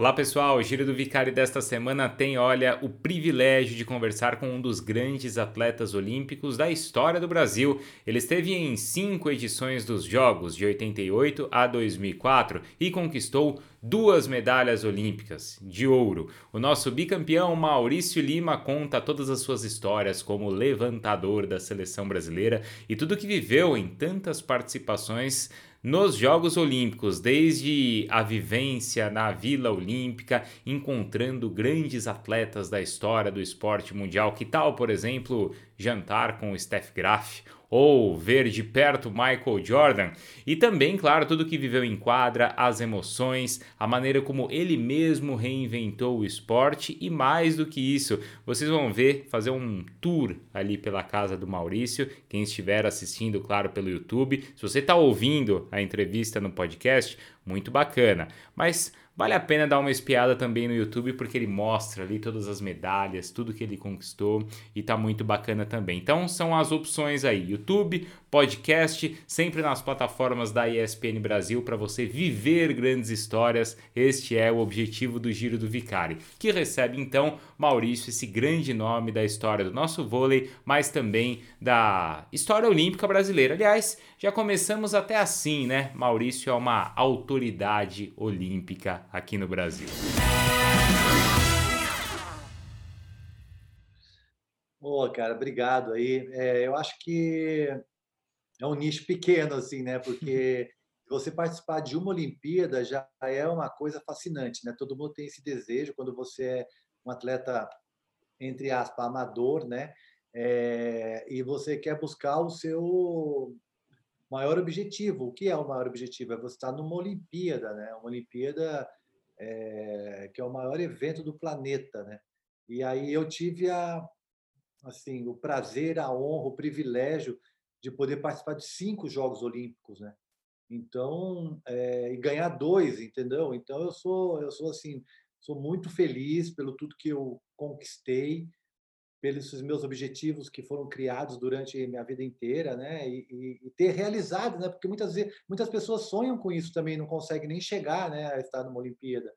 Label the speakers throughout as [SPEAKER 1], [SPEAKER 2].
[SPEAKER 1] Olá pessoal, o Giro do Vicari desta semana tem, olha, o privilégio de conversar com um dos grandes atletas olímpicos da história do Brasil. Ele esteve em cinco edições dos Jogos, de 88 a 2004, e conquistou duas medalhas olímpicas de ouro. O nosso bicampeão Maurício Lima conta todas as suas histórias como levantador da seleção brasileira e tudo que viveu em tantas participações nos Jogos Olímpicos, desde a vivência na Vila Olímpica, encontrando grandes atletas da história do esporte mundial, que tal, por exemplo, jantar com o Steph Graf ou ver de perto Michael Jordan e também, claro, tudo que viveu em quadra, as emoções, a maneira como ele mesmo reinventou o esporte e mais do que isso, vocês vão ver, fazer um tour ali pela casa do Maurício, quem estiver assistindo, claro, pelo YouTube. Se você está ouvindo a entrevista no podcast, muito bacana. Mas Vale a pena dar uma espiada também no YouTube porque ele mostra ali todas as medalhas, tudo que ele conquistou e tá muito bacana também. Então são as opções aí: YouTube, podcast, sempre nas plataformas da ESPN Brasil para você viver grandes histórias. Este é o objetivo do Giro do Vicari, que recebe então Maurício, esse grande nome da história do nosso vôlei, mas também da história olímpica brasileira. Aliás, já começamos até assim, né? Maurício é uma autoridade olímpica aqui no Brasil.
[SPEAKER 2] Boa, cara, obrigado aí. É, eu acho que é um nicho pequeno, assim, né? Porque você participar de uma Olimpíada já é uma coisa fascinante, né? Todo mundo tem esse desejo quando você é um atleta, entre aspas, amador, né? É, e você quer buscar o seu maior objetivo. O que é o maior objetivo? É você estar numa Olimpíada, né? Uma Olimpíada é, que é o maior evento do planeta, né? E aí eu tive a, assim, o prazer, a honra, o privilégio de poder participar de cinco Jogos Olímpicos, né? Então, é, e ganhar dois, entendeu? Então eu sou, eu sou assim, sou muito feliz pelo tudo que eu conquistei, pelos meus objetivos que foram criados durante minha vida inteira, né? E, e, e, ter realizado, né? Porque muitas vezes muitas pessoas sonham com isso também, não conseguem nem chegar, né? A estar numa Olimpíada.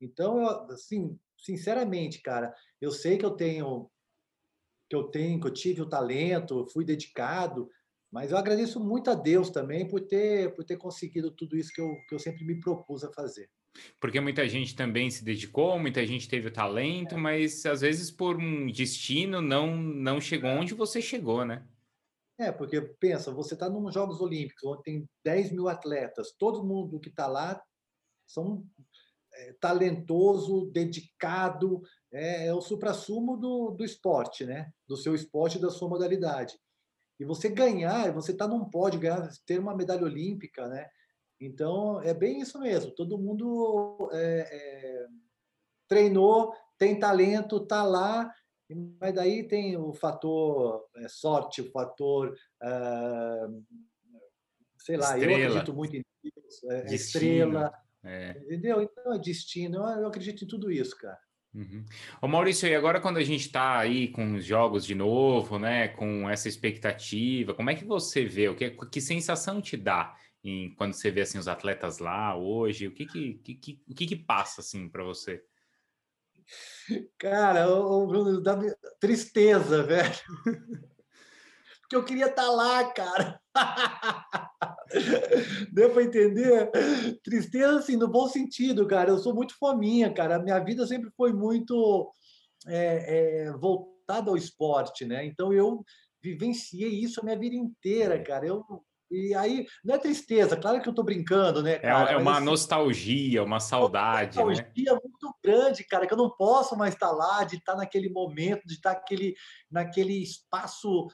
[SPEAKER 2] Então, eu, assim, sinceramente, cara, eu sei que eu tenho que eu tenho, que eu tive o talento, fui dedicado, mas eu agradeço muito a Deus também por ter por ter conseguido tudo isso que eu que eu sempre me propus a fazer.
[SPEAKER 1] Porque muita gente também se dedicou, muita gente teve o talento, é. mas às vezes por um destino não, não chegou onde você chegou, né?
[SPEAKER 2] É, porque pensa, você está nos Jogos Olímpicos, onde tem 10 mil atletas, todo mundo que está lá são é, talentoso, dedicado, é, é o supra-sumo do, do esporte, né? Do seu esporte e da sua modalidade. E você ganhar, você está num pódio, ganhar, ter uma medalha olímpica, né? Então, é bem isso mesmo. Todo mundo é, é, treinou, tem talento, está lá, mas daí tem o fator é, sorte, o fator. Uh, sei lá, estrela. eu acredito muito em Deus, é, é estrela. É. Entendeu? Então é destino. Eu, eu acredito em tudo isso, cara.
[SPEAKER 1] Uhum. Ô Maurício, e agora quando a gente está aí com os jogos de novo, né, com essa expectativa, como é que você vê? O que, que sensação te dá em, quando você vê assim os atletas lá hoje? O que que, que, que o que, que passa assim para você?
[SPEAKER 2] Cara, o Bruno, dá tristeza, velho. Porque eu queria estar tá lá, cara. Deu para entender? Tristeza, assim, no bom sentido, cara. Eu sou muito fominha, cara. A minha vida sempre foi muito é, é, voltada ao esporte, né? Então eu vivenciei isso a minha vida inteira, cara. Eu e aí, não é tristeza, claro que eu estou brincando, né?
[SPEAKER 1] É, cara? É, uma assim, nostalgia, uma saudade. Uma nostalgia
[SPEAKER 2] né? muito grande, cara, que eu não posso mais estar lá, de estar naquele momento, de estar naquele, naquele espaço,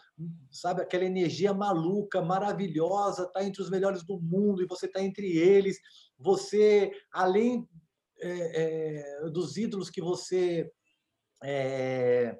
[SPEAKER 2] sabe, aquela energia maluca, maravilhosa, estar entre os melhores do mundo e você está entre eles. Você, além é, é, dos ídolos que você. É,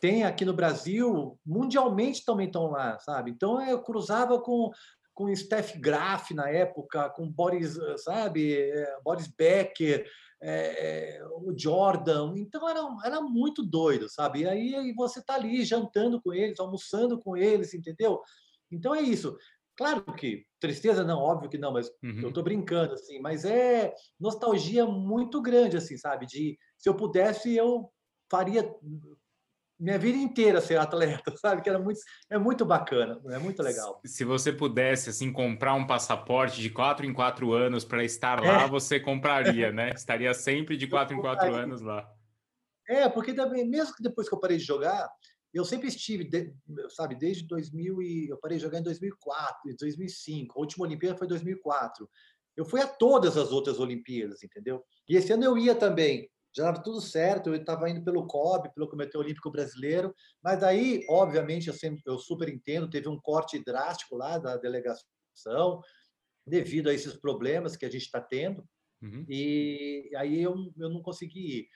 [SPEAKER 2] tem aqui no Brasil, mundialmente também estão lá, sabe? Então eu cruzava com com Steph Graf na época, com Boris, sabe, é, Boris Becker, é, o Jordan. Então era, era muito doido, sabe? E aí você tá ali jantando com eles, almoçando com eles, entendeu? Então é isso. Claro que tristeza não, óbvio que não, mas uhum. eu tô brincando assim, mas é nostalgia muito grande assim, sabe? De se eu pudesse eu faria minha vida inteira ser atleta, sabe? Que era muito, é muito bacana, é muito legal.
[SPEAKER 1] Se você pudesse assim comprar um passaporte de quatro em quatro anos para estar lá, é. você compraria, né? Estaria sempre de quatro em quatro anos lá.
[SPEAKER 2] É, porque também, mesmo que depois que eu parei de jogar, eu sempre estive, sabe, desde 2000 e eu parei de jogar em 2004, 2005. A última Olimpíada foi 2004. Eu fui a todas as outras Olimpíadas, entendeu? E esse ano eu ia também. Já estava tudo certo, eu estava indo pelo COB, pelo Comitê Olímpico Brasileiro, mas aí, obviamente, eu, sempre, eu super entendo, teve um corte drástico lá da delegação, devido a esses problemas que a gente está tendo, uhum. e aí eu, eu não consegui ir.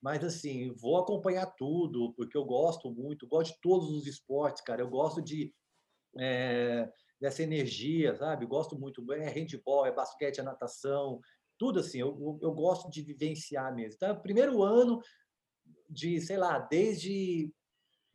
[SPEAKER 2] Mas, assim, vou acompanhar tudo, porque eu gosto muito, gosto de todos os esportes, cara. Eu gosto de é, dessa energia, sabe? Gosto muito. É handball, é basquete, é natação, tudo assim. Eu, eu gosto de vivenciar mesmo. Então, é primeiro ano de, sei lá, desde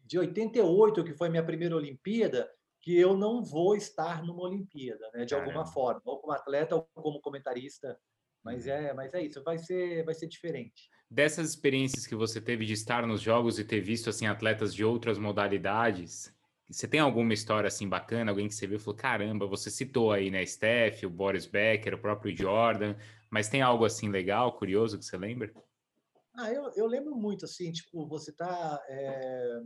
[SPEAKER 2] de 88, que foi minha primeira Olimpíada, que eu não vou estar numa Olimpíada, né? De alguma forma, ou como atleta ou como comentarista. Mas uhum. é, mas é isso. Vai ser, vai ser diferente
[SPEAKER 1] dessas experiências que você teve de estar nos jogos e ter visto assim atletas de outras modalidades, você tem alguma história assim bacana, alguém que você viu e falou, caramba, você citou aí, né, Steph, o Boris Becker, o próprio Jordan, mas tem algo assim legal, curioso que você lembra?
[SPEAKER 2] Ah, eu, eu lembro muito, assim, tipo, você tá é,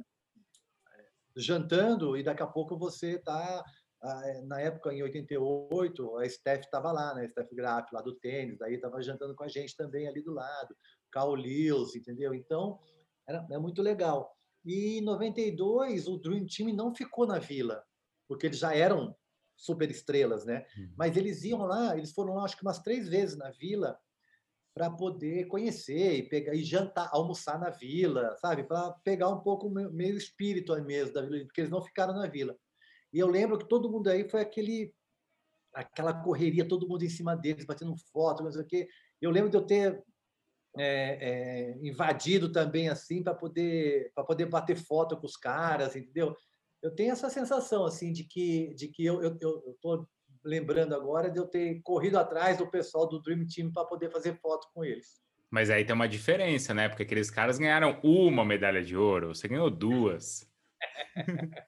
[SPEAKER 2] jantando e daqui a pouco você tá ah, é, na época, em 88, a Steph estava lá, né? Steph Graf, lá do tênis, daí estava jantando com a gente também ali do lado. Carl Lewis, entendeu? Então, era, é muito legal. E em 92, o Dream Team não ficou na Vila, porque eles já eram super estrelas, né? Uhum. Mas eles iam lá, eles foram lá acho que umas três vezes na Vila para poder conhecer e pegar e jantar, almoçar na Vila, sabe? Para pegar um pouco meio espírito mesmo da Vila, porque eles não ficaram na Vila. E eu lembro que todo mundo aí foi aquele aquela correria, todo mundo em cima deles, batendo foto, sei o quê. Eu lembro de eu ter é, é, invadido também assim para poder para poder bater foto com os caras, entendeu? Eu tenho essa sensação assim de que de que eu eu, eu tô lembrando agora de eu ter corrido atrás do pessoal do Dream Team para poder fazer foto com eles.
[SPEAKER 1] Mas aí tem uma diferença, né? Porque aqueles caras ganharam uma medalha de ouro, você ganhou duas.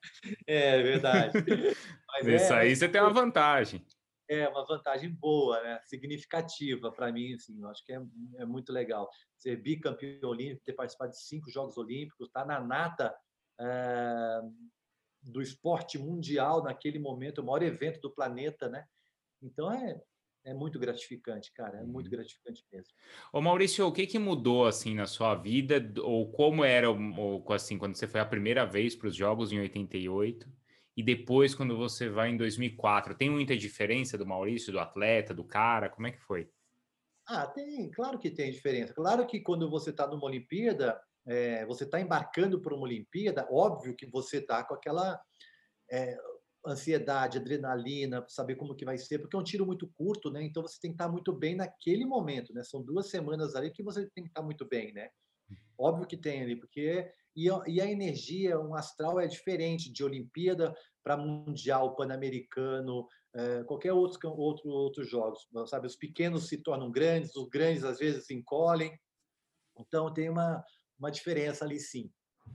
[SPEAKER 2] é verdade.
[SPEAKER 1] Mas Isso é, aí você tem uma vantagem
[SPEAKER 2] é uma vantagem boa, né? significativa para mim. Assim, eu acho que é, é muito legal. Ser bicampeão olímpico, ter participado de cinco Jogos Olímpicos, estar tá na nata é, do esporte mundial naquele momento, o maior evento do planeta, né? Então é, é muito gratificante, cara, é muito uhum. gratificante mesmo.
[SPEAKER 1] Ô Maurício, o que que mudou assim na sua vida ou como era ou, assim quando você foi a primeira vez para os jogos em 88 e depois quando você vai em 2004? Tem muita diferença do Maurício, do atleta, do cara? Como é que foi?
[SPEAKER 2] Ah, tem, claro que tem diferença. Claro que quando você está numa Olimpíada, é, você está embarcando para uma Olimpíada, óbvio que você está com aquela é, ansiedade, adrenalina, saber como que vai ser, porque é um tiro muito curto, né? Então você tem que estar tá muito bem naquele momento, né? São duas semanas ali que você tem que estar tá muito bem, né? Óbvio que tem ali, porque e, e a energia, um astral é diferente de Olimpíada para Mundial, Pan-Americano, é, qualquer outro, outro outros jogos, sabe? Os pequenos se tornam grandes, os grandes às vezes se encolhem. Então tem uma, uma diferença ali sim.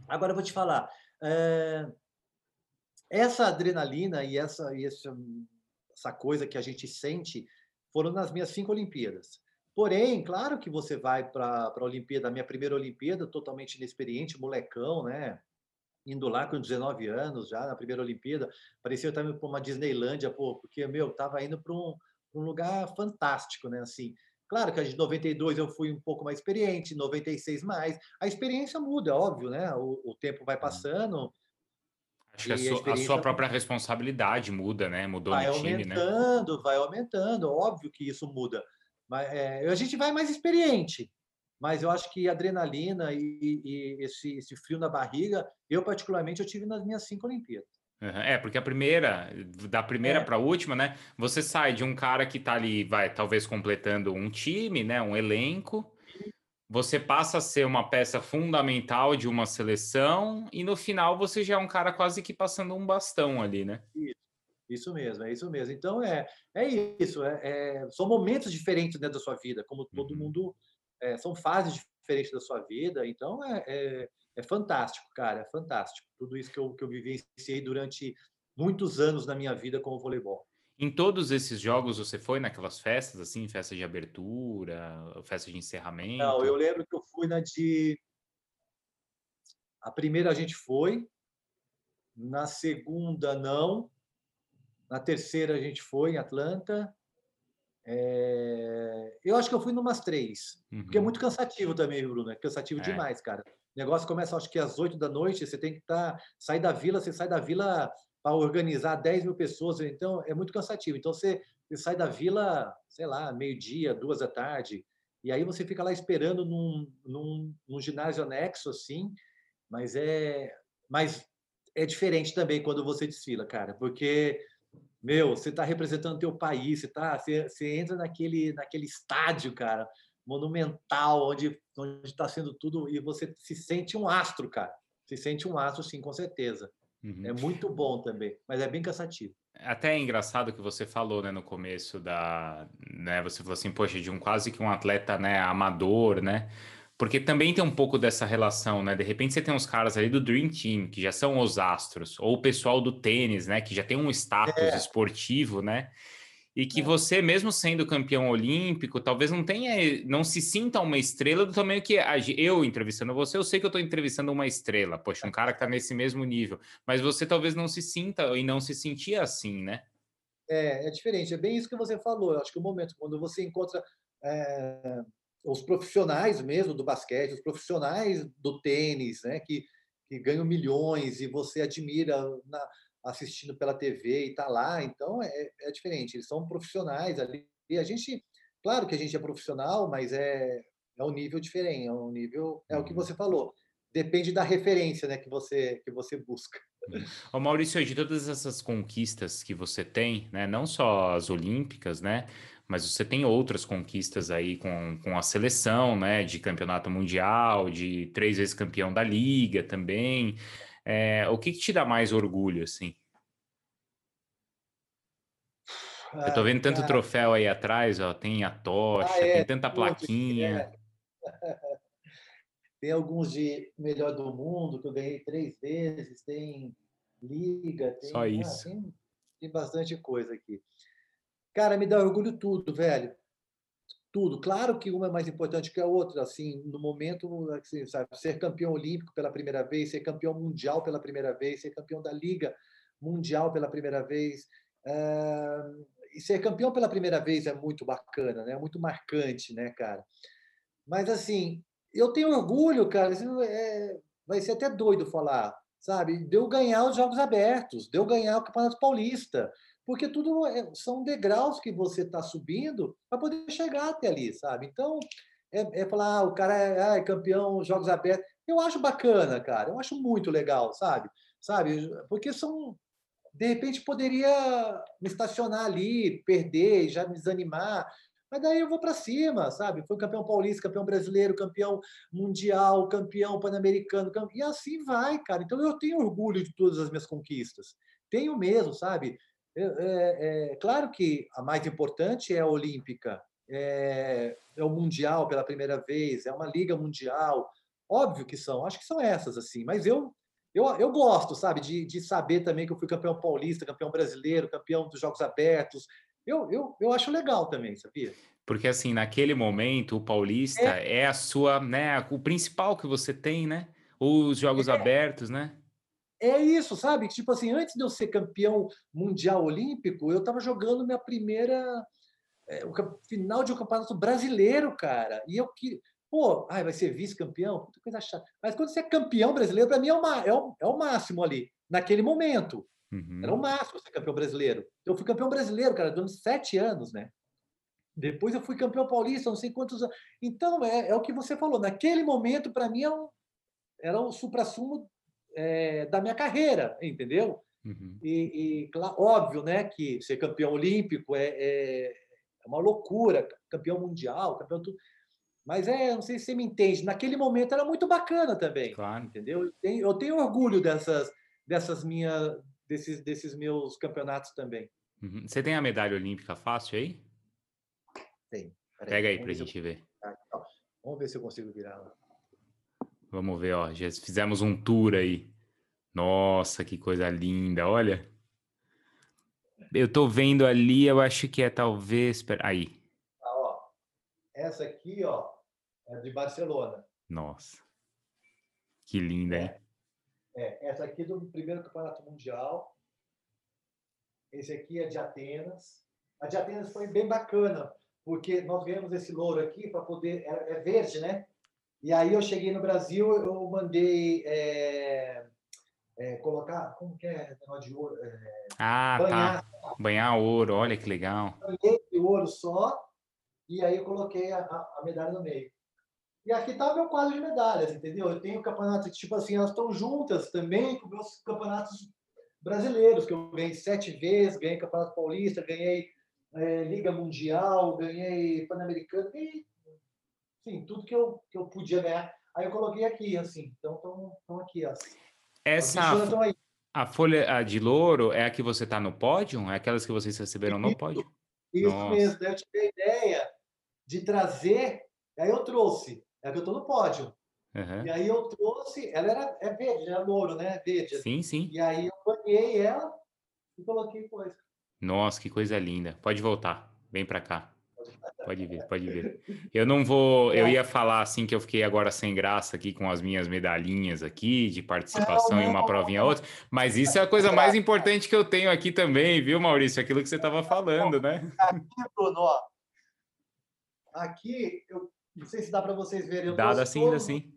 [SPEAKER 2] Agora eu vou te falar, é, essa adrenalina e essa, e essa, essa coisa que a gente sente foram nas minhas cinco Olimpíadas. Porém, claro que você vai para a Olimpíada, a minha primeira Olimpíada, totalmente inexperiente, molecão, né? Indo lá com 19 anos já, na primeira Olimpíada, parecia eu estava indo para uma Disneylândia, pô, porque, meu, estava indo para um, um, lugar fantástico, né? Assim, claro que de 92 eu fui um pouco mais experiente, 96 mais. A experiência muda, é óbvio, né? O, o tempo vai uhum. passando.
[SPEAKER 1] Acho que a, sua, a, sua, própria responsabilidade muda, né? Mudou
[SPEAKER 2] vai no time, né? Vai aumentando, vai aumentando. Óbvio que isso muda. Mas, é, a gente vai mais experiente, mas eu acho que adrenalina e, e esse, esse, frio na barriga, eu particularmente eu tive nas minhas cinco Olimpíadas.
[SPEAKER 1] É, porque a primeira, da primeira é. para a última, né? Você sai de um cara que está ali, vai talvez completando um time, né? Um elenco. Você passa a ser uma peça fundamental de uma seleção e no final você já é um cara quase que passando um bastão ali, né?
[SPEAKER 2] Isso. Isso mesmo, é isso mesmo. Então é, é isso. É, é são momentos diferentes dentro da sua vida, como todo uhum. mundo. É, são fases diferentes da sua vida. Então é, é, é, fantástico, cara. É fantástico. Tudo isso que eu, que eu vivenciei durante muitos anos na minha vida com o voleibol.
[SPEAKER 1] Em todos esses jogos você foi naquelas festas, assim, festa de abertura, festa de encerramento?
[SPEAKER 2] Não, eu lembro que eu fui na de. A primeira a gente foi, na segunda não, na terceira a gente foi em Atlanta. É... Eu acho que eu fui numas três, uhum. porque é uhum. muito cansativo também, Bruno. É cansativo é. demais, cara. O negócio começa, acho que às oito da noite, você tem que estar. Tá, sair da vila, você sai da vila para organizar 10 mil pessoas, então é muito cansativo. Então você, você sai da vila, sei lá, meio-dia, duas da tarde, e aí você fica lá esperando num, num, num ginásio anexo, assim, mas é, mas é diferente também quando você desfila, cara, porque meu, você está representando teu país, você tá, você, você entra naquele, naquele estádio, cara, monumental, onde onde está sendo tudo e você se sente um astro, cara. Se sente um astro, sim, com certeza. Uhum. É muito bom também, mas é bem cansativo.
[SPEAKER 1] Até é engraçado que você falou, né, no começo da, né, você falou assim, poxa, de um quase que um atleta, né, amador, né? Porque também tem um pouco dessa relação, né? De repente você tem uns caras ali do Dream Team, que já são os astros, ou o pessoal do tênis, né, que já tem um status é. esportivo, né? e que é. você, mesmo sendo campeão olímpico, talvez não tenha, não se sinta uma estrela do tamanho que eu entrevistando você, eu sei que eu estou entrevistando uma estrela, poxa, um cara que está nesse mesmo nível, mas você talvez não se sinta e não se sentia assim, né?
[SPEAKER 2] É, é diferente, é bem isso que você falou. Eu acho que o momento quando você encontra é, os profissionais mesmo do basquete, os profissionais do tênis, né, que, que ganham milhões e você admira na, assistindo pela TV e está lá, então é, é diferente. Eles são profissionais ali. E a gente, claro que a gente é profissional, mas é, é um nível diferente, é um nível, é o que uhum. você falou. Depende da referência, né, que você que você busca.
[SPEAKER 1] Ô Maurício, de todas essas conquistas que você tem, né, não só as olímpicas, né, mas você tem outras conquistas aí com, com a seleção, né, de campeonato mundial, de três vezes campeão da liga também. É, o que, que, te dá mais orgulho, assim? Ah, Eu tô vendo tanto troféu aí atrás, ó. Tem a tocha, ah, é, tem tanta plaquinha. É.
[SPEAKER 2] Tem alguns de melhor do mundo que eu ganhei três vezes. Tem liga, tem,
[SPEAKER 1] Só ah, isso.
[SPEAKER 2] Ah, tem, tem bastante coisa aqui. Cara, me dá orgulho tudo, velho tudo. Claro que uma é mais importante que a outra, assim, no momento, assim, sabe, ser campeão olímpico pela primeira vez, ser campeão mundial pela primeira vez, ser campeão da Liga Mundial pela primeira vez, é... e ser campeão pela primeira vez é muito bacana, né? É muito marcante, né, cara? Mas, assim, eu tenho orgulho, cara, é... vai ser até doido falar, sabe? De eu ganhar os Jogos Abertos, de eu ganhar o Campeonato Paulista, porque tudo é, são degraus que você está subindo para poder chegar até ali, sabe? Então, é, é falar, ah, o cara é, ah, é, campeão, jogos abertos. Eu acho bacana, cara, eu acho muito legal, sabe? Sabe? Porque são. De repente poderia me estacionar ali, perder, já me desanimar, mas daí eu vou para cima, sabe? Foi campeão paulista, campeão brasileiro, campeão mundial, campeão pan-americano, e assim vai, cara. Então eu tenho orgulho de todas as minhas conquistas. Tenho mesmo, sabe? É, é, claro que a mais importante é a olímpica, é, é, o mundial pela primeira vez, é uma liga mundial. Óbvio que são, acho que são essas assim. Mas eu eu, eu gosto, sabe, de, de saber também que eu fui campeão paulista, campeão brasileiro, campeão dos Jogos Abertos. Eu, eu, eu acho legal também, sabia?
[SPEAKER 1] Porque assim, naquele momento, o paulista é, é a sua, né, o principal que você tem, né? Os Jogos é. Abertos, né?
[SPEAKER 2] É isso, sabe? Tipo assim, antes de eu ser campeão mundial olímpico, eu estava jogando minha primeira é, o final de um campeonato brasileiro, cara. E eu que, pô, ai, vai ser vice-campeão, coisa chata. Mas quando você é campeão brasileiro, para mim é, uma, é, o, é o máximo ali, naquele momento. Uhum. Era o máximo ser campeão brasileiro. Eu fui campeão brasileiro, cara, durante sete anos, né? Depois eu fui campeão paulista, não sei quantos anos. Então, é, é o que você falou. Naquele momento, para mim, era é um, era um supra-sumo é, da minha carreira, entendeu? Uhum. E, e claro, óbvio, né, que ser campeão olímpico é, é, é, uma loucura, campeão mundial, campeão tudo. Mas é, não sei se você me entende, naquele momento era muito bacana também, claro. entendeu? Eu tenho, eu tenho orgulho dessas, dessas minhas, desses, desses meus campeonatos também.
[SPEAKER 1] Uhum. Você tem a medalha olímpica fácil aí?
[SPEAKER 2] Tem.
[SPEAKER 1] Pega aí para a gente eu... ver.
[SPEAKER 2] Vamos ver se eu consigo virar lá.
[SPEAKER 1] Vamos ver, ó. Já fizemos um tour aí. Nossa, que coisa linda, olha. Eu tô vendo ali, eu acho que é talvez. Aí.
[SPEAKER 2] Ah, ó. Essa aqui, ó, é de Barcelona.
[SPEAKER 1] Nossa. Que linda, hein?
[SPEAKER 2] É, essa aqui é do primeiro campeonato mundial. Esse aqui é de Atenas. A de Atenas foi bem bacana, porque nós ganhamos esse louro aqui para poder. É, é, verde, né? E aí eu cheguei no Brasil, eu mandei é, é, colocar. Como que é negócio de ouro? É,
[SPEAKER 1] ah, tá. banhar, tá. Banhar ouro, olha que legal.
[SPEAKER 2] Banhei de ouro só, e aí eu coloquei a, a medalha no meio. E aqui está o meu quadro de medalhas, entendeu? Eu tenho campeonatos, tipo assim, elas estão juntas também com meus campeonatos brasileiros, que eu ganhei sete vezes, ganhei Campeonato Paulista, ganhei é, Liga Mundial, ganhei Pan-Americano, e, sim, tudo que eu, que eu podia ganhar. Aí eu coloquei aqui, assim, então estão aqui, ó.
[SPEAKER 1] Essa, a folha de louro é a que você está no pódio? É aquelas que vocês receberam no pódio?
[SPEAKER 2] Isso Nossa. mesmo, eu tive a ideia de trazer, aí eu trouxe é que eu estou no pódio. Uhum. E aí eu trouxe, ela era é verde, era louro, né? Verde.
[SPEAKER 1] Sim, sim.
[SPEAKER 2] E aí eu banhei ela e coloquei coisa.
[SPEAKER 1] Nossa, que coisa linda. Pode voltar, vem para cá. Pode vir, pode vir. Eu não vou. Eu ia falar assim que eu fiquei agora sem graça aqui com as minhas medalhinhas aqui de participação em uma provinha ou outra, mas isso é a coisa mais importante que eu tenho aqui também, viu, Maurício? Aquilo que você estava falando, né?
[SPEAKER 2] Aqui, Bruno, ó. Aqui eu não sei se dá para vocês verem. Eu
[SPEAKER 1] Dá, sim, dá sim.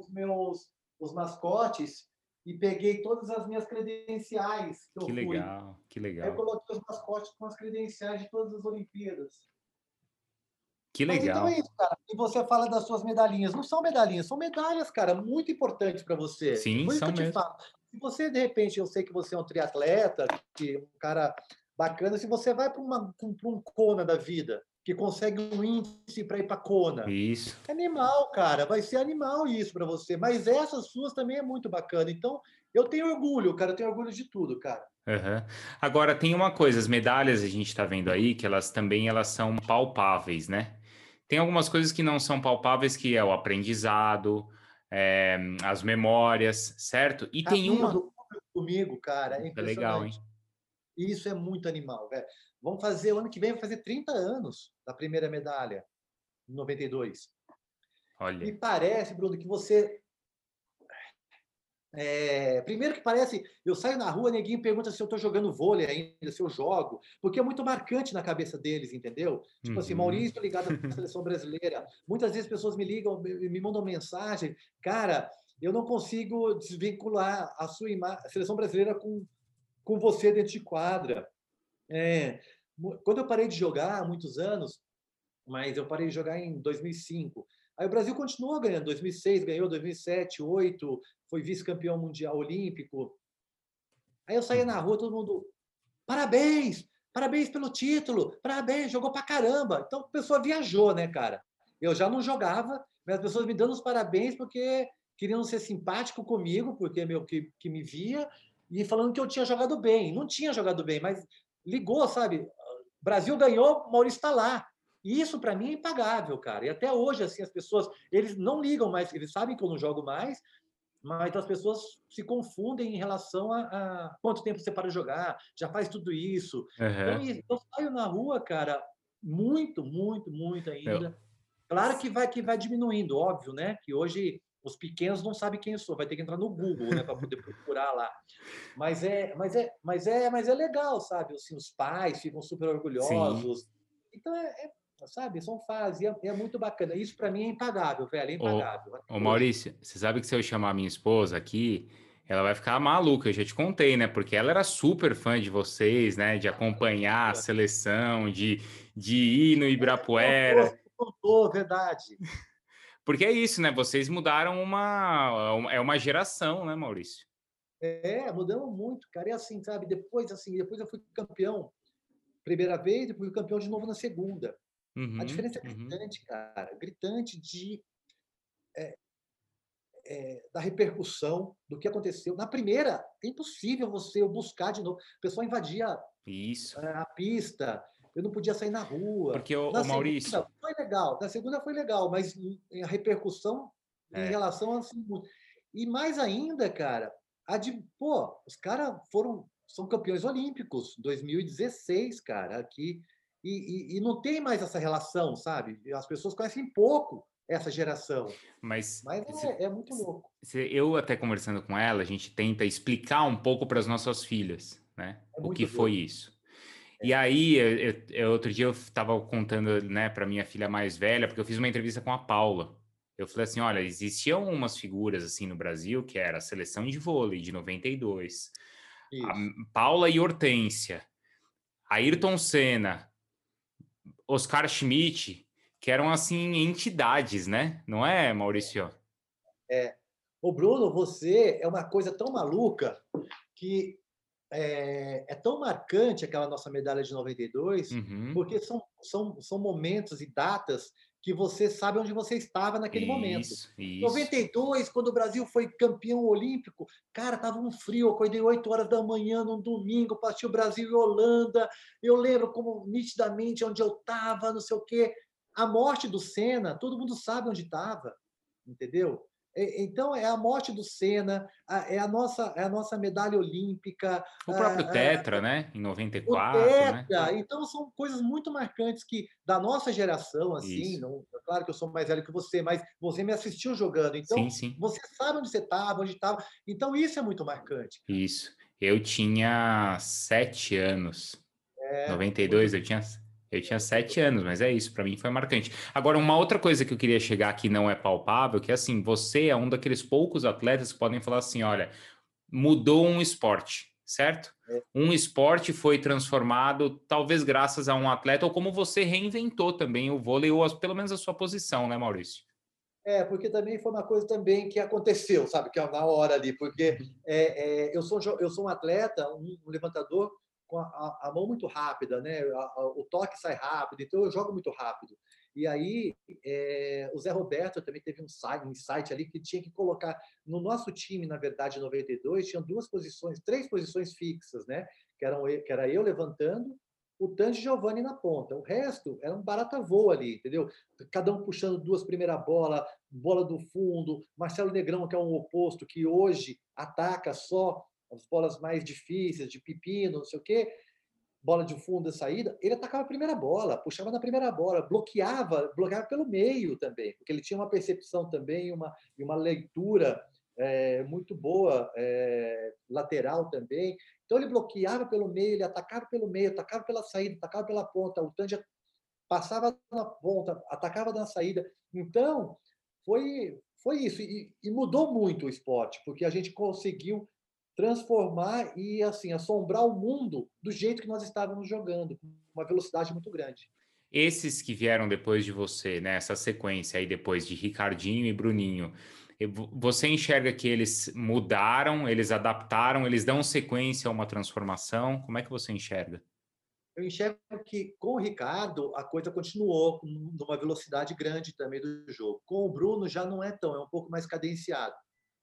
[SPEAKER 2] Os meus os mascotes e peguei todas as minhas credenciais
[SPEAKER 1] que, que legal, que legal.
[SPEAKER 2] Aí eu coloquei os mascotes com as credenciais de todas as Olimpíadas.
[SPEAKER 1] Que legal. Mas então
[SPEAKER 2] é isso, cara. E você fala das suas medalhinhas. Não são medalhinhas, são medalhas, cara, muito importantes para você.
[SPEAKER 1] Sim, Por são mesmo.
[SPEAKER 2] Se você, de repente, eu sei que você é um triatleta, que um cara bacana, se você vai para um Kona da vida, que consegue um índice para ir para Kona.
[SPEAKER 1] Isso.
[SPEAKER 2] É animal, cara. Vai ser animal isso para você. Mas essas suas também é muito bacana. Então, eu tenho orgulho, cara. Eu tenho orgulho de tudo, cara.
[SPEAKER 1] Uhum. Agora, tem uma coisa. As medalhas, a gente está vendo aí, que elas também elas são palpáveis, né? Tem algumas coisas que não são palpáveis, que é o aprendizado, é, as memórias, certo? E tem uma...
[SPEAKER 2] Comigo, cara. É,
[SPEAKER 1] é legal, hein?
[SPEAKER 2] Isso é muito animal, velho. Vamos fazer, o ano que vem vai fazer 30 anos da primeira medalha, em 92.
[SPEAKER 1] Olha.
[SPEAKER 2] E parece, Bruno, que você. É, primeiro que parece, eu saio na rua, ninguém pergunta se eu estou jogando vôlei ainda, se eu jogo, porque é muito marcante na cabeça deles, entendeu? Tipo assim, uhum. assim, Maurício ligado à seleção brasileira. Muitas vezes pessoas me ligam, me mandam mensagem, cara, eu não consigo desvincular a sua a seleção brasileira com, com você dentro de quadra. É, quando eu parei de jogar há muitos anos, mas eu parei de jogar em 2005. Aí o Brasil continuou ganhando, 2006 ganhou, 2007, 2008, foi vice-campeão mundial olímpico. Aí eu saía na rua, todo mundo, parabéns, parabéns pelo título, parabéns, jogou pra caramba. Então a pessoa viajou, né, cara? Eu já não jogava, mas as pessoas me dando os parabéns porque queriam ser simpático comigo, porque meu que, que me via, e falando que eu tinha jogado bem. Não tinha jogado bem, mas ligou, sabe? Brasil ganhou, Maurício está lá. E isso para mim é impagável, cara. E até hoje assim as pessoas, eles não ligam mais, eles sabem que eu não jogo mais, mas as pessoas se confundem em relação a, a quanto tempo você para jogar, já faz tudo isso. Uhum. Então, eu saio na rua, cara, muito, muito, muito ainda. Claro que vai que vai diminuindo, óbvio, né? Que hoje os pequenos não sabem quem eu sou, vai ter que entrar no Google, né, para poder procurar lá. Mas é, mas é, mas é, mas é legal, sabe? Assim, os pais ficam super orgulhosos. Sim. Então é, é, sabe, são fases, é, é, muito bacana. Isso para mim é impagável, velho, é impagável.
[SPEAKER 1] Ô, ô Maurício, você sabe que se eu chamar minha esposa aqui, ela vai ficar maluca, eu já te contei, né? Porque ela era super fã de vocês, né? De acompanhar a seleção, de, de ir no Ibirapuera.
[SPEAKER 2] Contou, verdade.
[SPEAKER 1] Porque é isso, né? Vocês mudaram uma. É uma geração, né, Maurício?
[SPEAKER 2] É, mudamos muito, cara. E assim, sabe? Depois, assim, depois eu fui campeão primeira vez, depois fui campeão de novo na segunda. Uhum, a diferença é uhum. gritante, uhum. cara. Gritante de. É, é, da repercussão do que aconteceu. Na primeira, é impossível você buscar de novo. O pessoal invadia
[SPEAKER 1] Isso.
[SPEAKER 2] a pista, eu não podia sair na rua.
[SPEAKER 1] Porque, o,
[SPEAKER 2] na
[SPEAKER 1] o Maurício.
[SPEAKER 2] Segunda, foi legal, na segunda foi legal, mas a repercussão é. em relação a. Assim, e mais ainda, cara, a de. Pô, os caras foram. São campeões olímpicos, 2016, cara, aqui. E, e, e, não tem mais essa relação, sabe? As pessoas conhecem pouco essa geração.
[SPEAKER 1] Mas,
[SPEAKER 2] Mas é, é, muito louco.
[SPEAKER 1] Eu até conversando com ela, a gente tenta explicar um pouco para as nossas filhas, né? É o que foi isso. É. E aí, eu, eu, outro dia eu estava contando, né, para minha filha mais velha, porque eu fiz uma entrevista com a Paula. Eu falei assim, olha, existiam umas figuras assim no Brasil que era a seleção de vôlei de 92, isso. a Paula e Hortência, Ayrton Senna, Oscar Schmidt, que eram assim entidades, né? Não é, Maurício?
[SPEAKER 2] É. O Bruno, você é uma coisa tão maluca que é, é, tão marcante aquela nossa medalha de 92, uhum. porque são, são, são momentos e datas que você sabe onde você estava naquele isso, momento. Isso. 92, quando o Brasil foi campeão olímpico, cara, tava um frio, eu acordei 8 horas da manhã num domingo, passei o Brasil e Holanda. Eu lembro como nitidamente onde eu estava, não sei o quê. A morte do Senna, todo mundo sabe onde estava, entendeu? Então, é a morte do Senna, é a nossa, é a nossa medalha olímpica.
[SPEAKER 1] O próprio Tetra, a, né? Em 94.
[SPEAKER 2] O Tetra. Né? Então, são coisas muito marcantes que, da nossa geração, assim, não, é claro que eu sou mais velho que você, mas você me assistiu jogando. Então, sim, sim. você sabe onde você estava, onde estava. Então, isso é muito marcante.
[SPEAKER 1] Isso. Eu tinha sete anos. É, 92, eu tinha eu tinha sete anos, mas é isso, para mim foi marcante. Agora, uma outra coisa que eu queria chegar que não é palpável, que é assim, você é um daqueles poucos atletas que podem falar assim, olha, mudou um esporte, certo? É. Um esporte foi transformado, talvez graças a um atleta, ou como você reinventou também o vôlei, ou pelo menos a sua posição, né, Maurício?
[SPEAKER 2] É, porque também foi uma coisa também que aconteceu, sabe, que é na hora ali, porque uhum. é, é, eu, sou, eu sou um atleta, um, um levantador com a, a, mão muito rápida, né? A, o toque sai rápido, então eu jogo muito rápido. E aí é, o Zé Roberto também teve um, site, um ali que tinha que colocar no nosso time, na verdade, em 92, tinham duas posições, três posições fixas, né? Que, eram, que era eu levantando, o Tandy Giovanni na ponta. O resto era um barata voa ali, entendeu? Cada um puxando duas primeiras bola, bola do fundo. Marcelo Negrão, que é um oposto, que hoje ataca só as bolas mais difíceis, de pepino, não sei o quê, bola de fundo da saída, ele atacava a primeira bola, puxava na primeira bola, bloqueava, bloqueava pelo meio também, porque ele tinha uma percepção também, uma, uma leitura é, muito boa, é, lateral também. Então ele bloqueava pelo meio, ele atacava pelo meio, atacava pela saída, atacava pela ponta, o Tandia passava na ponta, atacava na saída. Então foi foi isso e, e mudou muito o esporte, porque a gente conseguiu transformar e assim assombrar o mundo do jeito que nós estávamos jogando, com uma velocidade muito grande.
[SPEAKER 1] Esses que vieram depois de você, né, essa sequência aí depois de Ricardinho e Bruninho, você enxerga que eles mudaram, eles adaptaram, eles dão sequência a uma transformação? Como é que você enxerga?
[SPEAKER 2] Eu enxergo que com o Ricardo a coisa continuou numa velocidade grande também do jogo. Com o Bruno já não é tão, é um pouco mais cadenciado.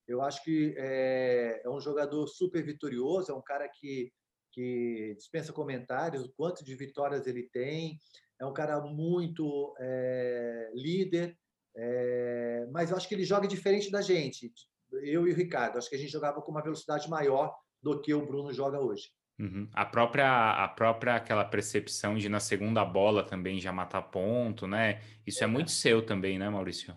[SPEAKER 2] Eu acho que é, é um jogador super vitorioso, é um cara que, que dispensa comentários, o quanto de vitórias ele tem, é um cara muito é, líder, é, mas eu acho que ele joga diferente da gente, eu e o Ricardo. Acho que a gente jogava com uma velocidade maior do que o Bruno joga hoje.
[SPEAKER 1] Uhum. A própria, a própria aquela percepção de na segunda bola também já matar ponto, né? Isso é muito seu também, né, Maurício?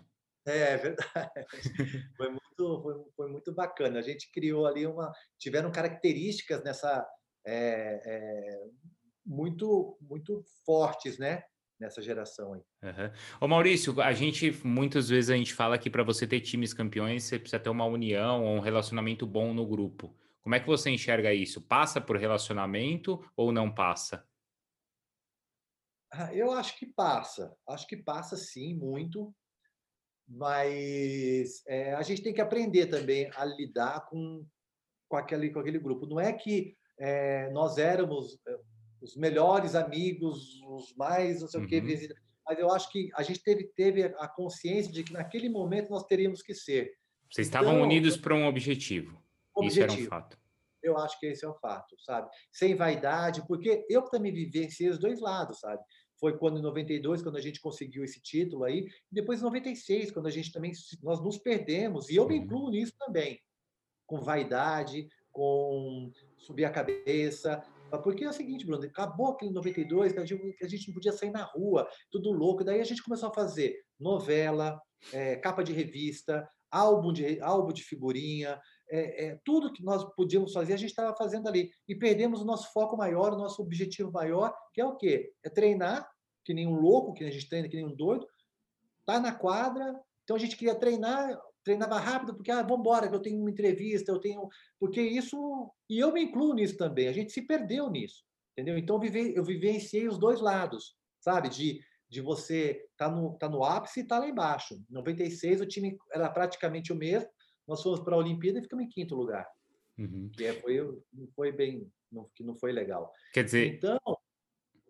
[SPEAKER 2] É, é verdade. Foi muito, foi, foi, muito bacana. A gente criou ali uma. Tiveram características nessa. É, é, muito, muito fortes, né? Nessa geração aí.
[SPEAKER 1] Uhum. Ô Maurício, a gente muitas vezes a gente fala que para você ter times campeões, você precisa ter uma união ou um relacionamento bom no grupo. Como é que você enxerga isso? Passa por relacionamento ou não passa?
[SPEAKER 2] Ah, eu acho que passa. Acho que passa sim, muito mas é, a gente tem que aprender também a lidar com, com, aquele, com aquele grupo. Não é que é, nós éramos é, os melhores amigos, os mais, não sei uhum. o quê, mas eu acho que a gente teve, teve a consciência de que naquele momento nós teríamos que ser.
[SPEAKER 1] Vocês estavam então, unidos para um objetivo. objetivo. Isso era um fato.
[SPEAKER 2] Eu acho que esse é o fato, sabe? Sem vaidade, porque eu também vivenciei os dois lados, sabe? Foi quando em 92, quando a gente conseguiu esse título aí, e depois em 96, quando a gente também nós nos perdemos, e eu me incluo nisso também, com vaidade, com subir a cabeça, porque é o seguinte, Bruno, acabou aquele 92, que a gente, que a gente não podia sair na rua, tudo louco. Daí a gente começou a fazer novela, é, capa de revista, álbum de, álbum de figurinha, é, é, tudo que nós podíamos fazer, a gente estava fazendo ali. E perdemos o nosso foco maior, o nosso objetivo maior, que é o quê? É treinar, que nem um louco, que a gente treina, que nem um doido, tá na quadra. Então a gente queria treinar, treinava rápido, porque, ah, vamos embora, eu tenho uma entrevista, eu tenho. Porque isso. E eu me incluo nisso também, a gente se perdeu nisso, entendeu? Então eu vivenciei os dois lados, sabe? De, de você tá no, tá no ápice e tá lá embaixo. Em 96 o time era praticamente o mesmo, nós fomos para a Olimpíada e ficamos em quinto lugar. Uhum. Que é, foi, não foi bem, não, que não foi legal.
[SPEAKER 1] Quer dizer.
[SPEAKER 2] Então,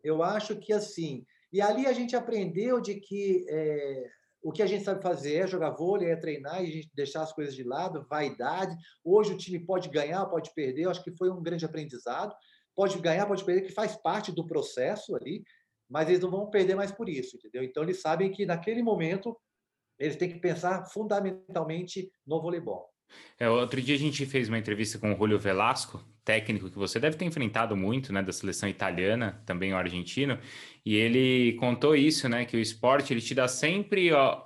[SPEAKER 2] eu acho que assim. E ali a gente aprendeu de que é, o que a gente sabe fazer é jogar vôlei, é treinar e a gente deixar as coisas de lado, vaidade. Hoje o time pode ganhar, pode perder. Eu acho que foi um grande aprendizado. Pode ganhar, pode perder, que faz parte do processo ali, mas eles não vão perder mais por isso, entendeu? Então eles sabem que naquele momento eles têm que pensar fundamentalmente no voleibol.
[SPEAKER 1] É, outro dia a gente fez uma entrevista com o Julio Velasco, técnico que você deve ter enfrentado muito, né, da seleção italiana, também o argentino, e ele contou isso, né, que o esporte ele te dá sempre, ó,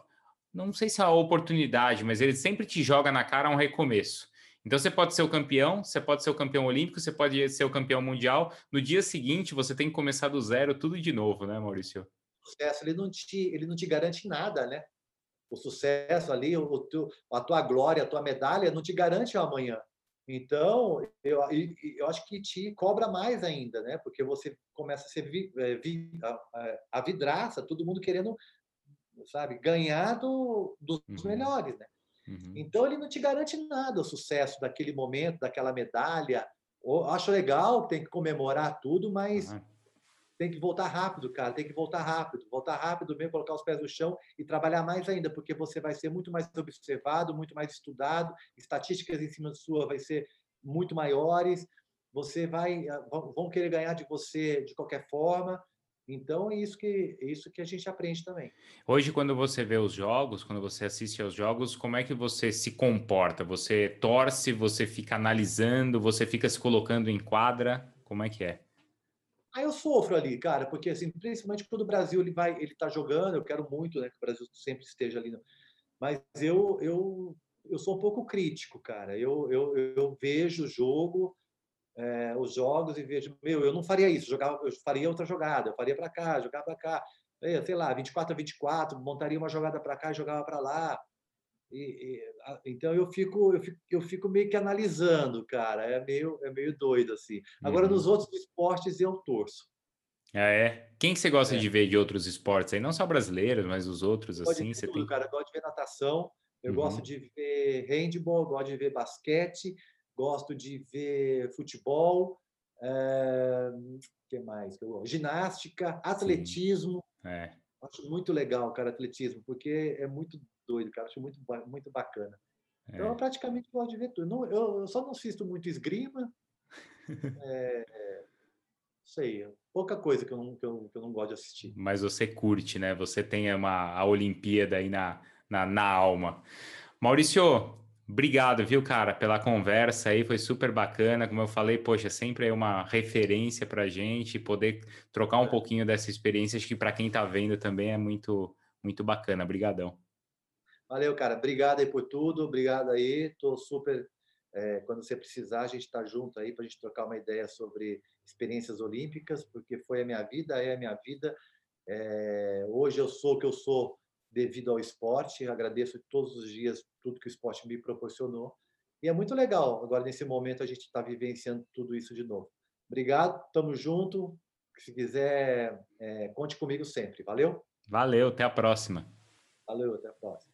[SPEAKER 1] não sei se é a oportunidade, mas ele sempre te joga na cara um recomeço. Então você pode ser o campeão, você pode ser o campeão olímpico, você pode ser o campeão mundial. No dia seguinte você tem que começar do zero, tudo de novo, né, Maurício?
[SPEAKER 2] O sucesso ele não te, ele não te garante nada, né? O sucesso ali, o teu, a tua glória, a tua medalha, não te garante o amanhã. Então, eu, eu acho que te cobra mais ainda, né? Porque você começa a ser vi, é, vi, a, a, vidraça, todo mundo querendo, sabe, ganhar do, dos uhum. melhores, né? Uhum. Então, ele não te garante nada o sucesso daquele momento, daquela medalha. Eu acho legal, tem que comemorar tudo, mas uhum tem que voltar rápido, cara, tem que voltar rápido, voltar rápido mesmo, colocar os pés no chão e trabalhar mais ainda, porque você vai ser muito mais observado, muito mais estudado, estatísticas em cima de sua vai ser muito maiores, você vai ah, vão querer ganhar de você de qualquer forma. Então é isso que é isso que a gente aprende também.
[SPEAKER 1] Hoje quando você vê os jogos, quando você assiste aos jogos, como é que você se comporta? Você torce, você fica analisando, você fica se colocando em quadra, como é que é?
[SPEAKER 2] Aí eu sofro ali, cara, porque assim, principalmente quando o Brasil ele vai, ele tá jogando, eu quero muito, né, que o Brasil sempre esteja ali, mas eu eu eu sou um pouco crítico, cara. Eu eu, eu vejo o jogo, é, os jogos e vejo, meu, eu não faria isso, jogava, eu faria outra jogada, eu faria para cá, jogava para cá, sei lá, 24 a 24, montaria uma jogada para cá e jogava para lá. E, e, então eu fico, eu fico, eu fico meio que analisando, cara. É meio, é meio doido assim. Agora uhum. nos outros esportes eu torço.
[SPEAKER 1] Ah, é? Quem que você gosta é. de ver de outros esportes aí? Não só brasileiros, mas os outros assim.
[SPEAKER 2] Você
[SPEAKER 1] tudo,
[SPEAKER 2] tem... cara. Eu gosto de ver natação. Eu uhum. gosto de ver handball, gosto de ver basquete, gosto de ver futebol. É... que mais? Ginástica, atletismo. É. Acho muito legal, cara, atletismo, porque é muito doido, cara. Acho muito, muito bacana. É. Então, eu praticamente gosto de ver tudo. Não, eu, eu só não assisto muito esgrima. é, sei, pouca coisa que eu, não, que, eu, que eu não gosto de assistir.
[SPEAKER 1] Mas você curte, né? Você tem uma, a Olimpíada aí na, na, na alma. Maurício, Obrigado, viu, cara, pela conversa aí, foi super bacana. Como eu falei, poxa, sempre é uma referência para gente poder trocar um pouquinho dessa experiência. Acho que para quem está vendo também é muito, muito bacana. Obrigadão.
[SPEAKER 2] Valeu, cara. Obrigado aí por tudo. Obrigado aí. Tô super. É, quando você precisar, a gente está junto aí para a gente trocar uma ideia sobre experiências olímpicas, porque foi a minha vida, é a minha vida. É, hoje eu sou o que eu sou devido ao esporte. Agradeço todos os dias tudo que o esporte me proporcionou. E é muito legal agora, nesse momento, a gente está vivenciando tudo isso de novo. Obrigado, tamo junto. Se quiser, é, conte comigo sempre. Valeu?
[SPEAKER 1] Valeu, até a próxima.
[SPEAKER 2] Valeu, até a próxima.